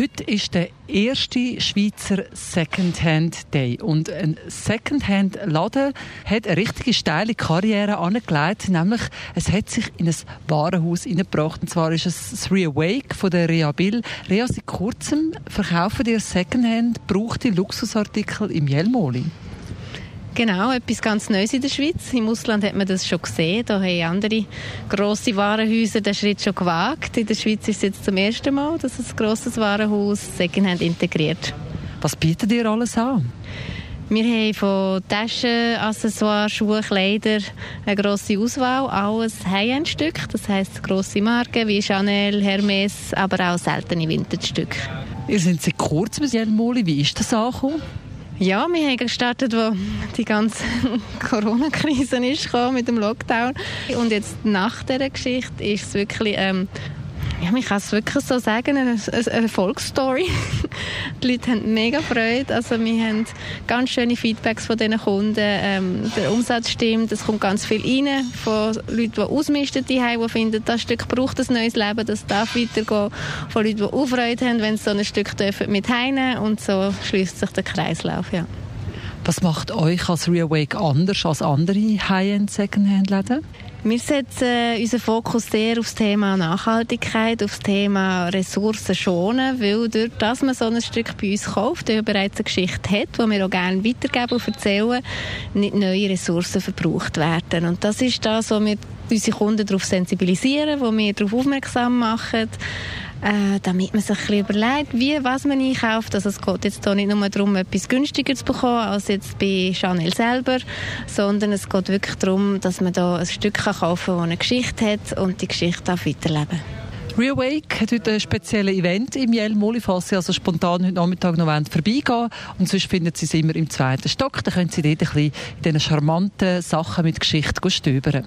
Heute ist der erste Schweizer Secondhand Day und ein Secondhand Laden hat eine richtige steile Karriere angelegt, nämlich es hat sich in ein Warenhaus hineingebracht und zwar ist es Three Awake von der Rea Bill. Rea, seit kurzem verkaufen dir Secondhand gebrauchte Luxusartikel im Jelmoli. Genau, etwas ganz Neues in der Schweiz. Im Ausland hat man das schon gesehen. Da haben andere grosse Warenhäuser den Schritt schon gewagt. In der Schweiz ist es jetzt zum ersten Mal, dass ein grosses Warenhaus Secondhand integriert. Was bietet ihr alles an? Wir haben von Taschen, Accessoires, Schuhe, Kleider eine grosse Auswahl. Alles High-End-Stück, das heisst grosse Marken wie Chanel, Hermes, aber auch seltene Vintage-Stücke. Ihr seid seit kurzem in Jelmoli. Wie ist das angekommen? Ja, wir haben gestartet, wo die ganze Corona-Krise ist mit dem Lockdown. Und jetzt nach dieser Geschichte ist es wirklich ähm, ja, man kann es wirklich so sagen, eine, Erfolgsstory. die Leute haben mega Freude. Also wir haben ganz schöne Feedbacks von diesen Kunden. Ähm, der Umsatz stimmt, es kommt ganz viel rein von Leuten, die ausmisten, die, die finden, das Stück braucht ein neues Leben, das darf weitergehen. Von Leuten, die auch Freude haben, wenn sie so ein Stück dürfen mit heimnehmen und so schließt sich der Kreislauf. Ja. Was macht euch als Reawake anders als andere High-End Secondhand-Läden? Wir setzen unseren Fokus sehr auf das Thema Nachhaltigkeit, auf das Thema Ressourcen schonen, weil durch das man so ein Stück bei uns kauft, der bereits eine Geschichte hat, die wir auch gerne weitergeben und erzählen, nicht neue Ressourcen verbraucht werden. Und das ist das, was wir unsere Kunden darauf sensibilisieren, wo wir darauf aufmerksam machen, äh, damit man sich ein überlegt, wie, was man einkauft. Also es geht jetzt hier nicht nur darum, etwas günstiger zu bekommen als jetzt bei Chanel selber, sondern es geht wirklich darum, dass man da ein Stück kaufen kann, das eine Geschichte hat und die Geschichte darf weiterleben Reawake hat heute ein spezielles Event im Jell Moli, falls Sie also spontan heute Nachmittag noch vorbeigehen Und sonst finden Sie es immer im zweiten Stock. Da können Sie dort ein bisschen in diesen charmanten Sachen mit Geschichte stöbern.